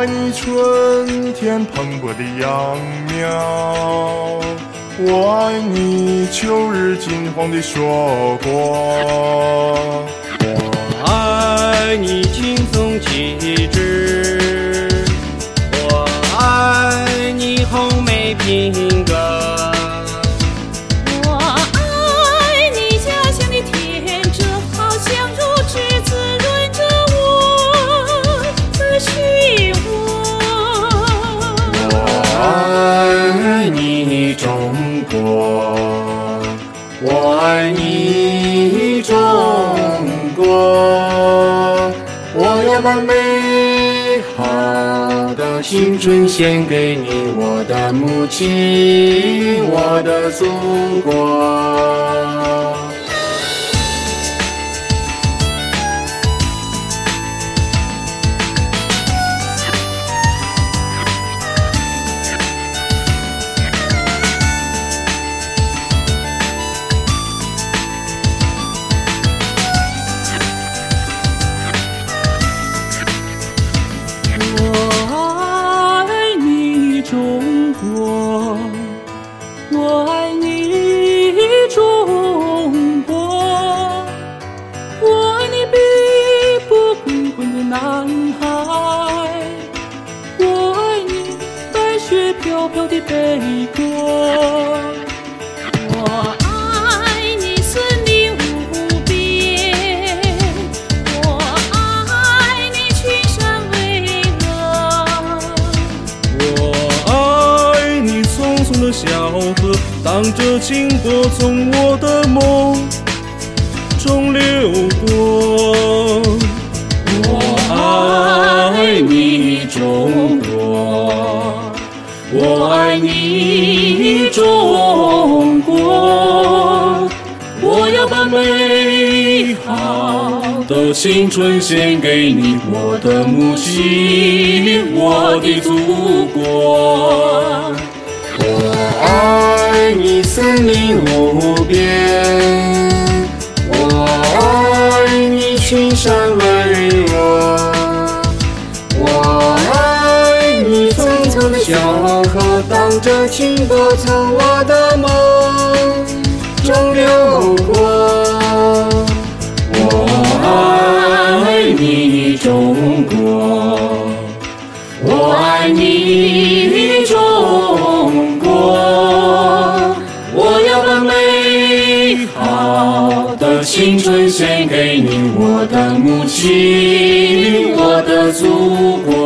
爱你春天蓬勃的秧苗，我爱你秋日金黄的硕果，我爱你青松气质，我爱你中国，我要把美好的青春献给你，我的母亲，我的祖国。雪飘飘的北国，我爱你森林无边，我爱你群山巍峨。我爱你匆匆的小河，荡着清波从我的梦中流过。中国，我要把美好的青春献给你，我的母亲，我的祖国。我爱你森林无边，着清波从我的梦中流过。我爱你中国，我爱你中国，我要把美好的青春献给你，我的母亲，我的祖国。